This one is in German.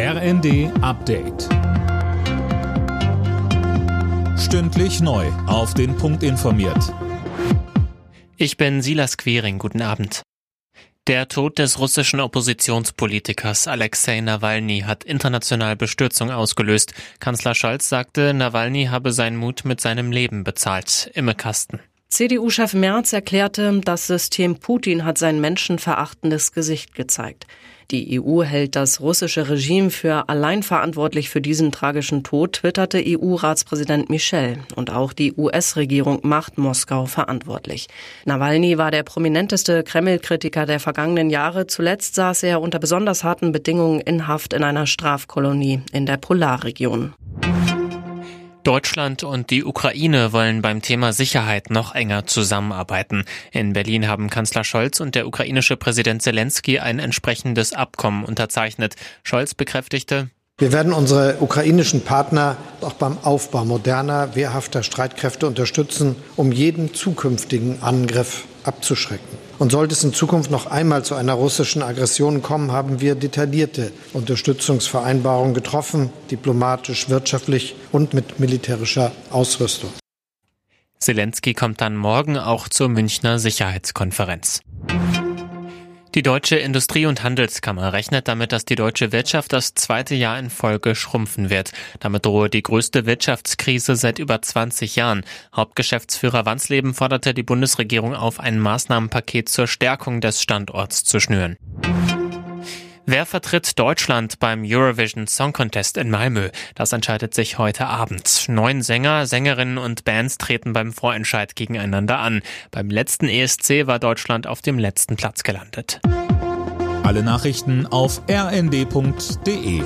RND Update. Stündlich neu. Auf den Punkt informiert. Ich bin Silas Quering. Guten Abend. Der Tod des russischen Oppositionspolitikers Alexei Nawalny hat international Bestürzung ausgelöst. Kanzler Scholz sagte, Nawalny habe seinen Mut mit seinem Leben bezahlt. Imme Kasten. CDU-Chef Merz erklärte, das System Putin hat sein menschenverachtendes Gesicht gezeigt. Die EU hält das russische Regime für allein verantwortlich für diesen tragischen Tod, twitterte EU-Ratspräsident Michel. Und auch die US-Regierung macht Moskau verantwortlich. Nawalny war der prominenteste Kreml-Kritiker der vergangenen Jahre. Zuletzt saß er unter besonders harten Bedingungen in Haft in einer Strafkolonie in der Polarregion. Deutschland und die Ukraine wollen beim Thema Sicherheit noch enger zusammenarbeiten. In Berlin haben Kanzler Scholz und der ukrainische Präsident Zelensky ein entsprechendes Abkommen unterzeichnet. Scholz bekräftigte, wir werden unsere ukrainischen Partner auch beim Aufbau moderner, wehrhafter Streitkräfte unterstützen, um jeden zukünftigen Angriff abzuschrecken. Und sollte es in Zukunft noch einmal zu einer russischen Aggression kommen, haben wir detaillierte Unterstützungsvereinbarungen getroffen, diplomatisch, wirtschaftlich und mit militärischer Ausrüstung. Zelensky kommt dann morgen auch zur Münchner Sicherheitskonferenz. Die Deutsche Industrie- und Handelskammer rechnet damit, dass die deutsche Wirtschaft das zweite Jahr in Folge schrumpfen wird. Damit drohe die größte Wirtschaftskrise seit über 20 Jahren. Hauptgeschäftsführer Wansleben forderte die Bundesregierung auf, ein Maßnahmenpaket zur Stärkung des Standorts zu schnüren. Wer vertritt Deutschland beim Eurovision Song Contest in Malmö? Das entscheidet sich heute Abend. Neun Sänger, Sängerinnen und Bands treten beim Vorentscheid gegeneinander an. Beim letzten ESC war Deutschland auf dem letzten Platz gelandet. Alle Nachrichten auf rnd.de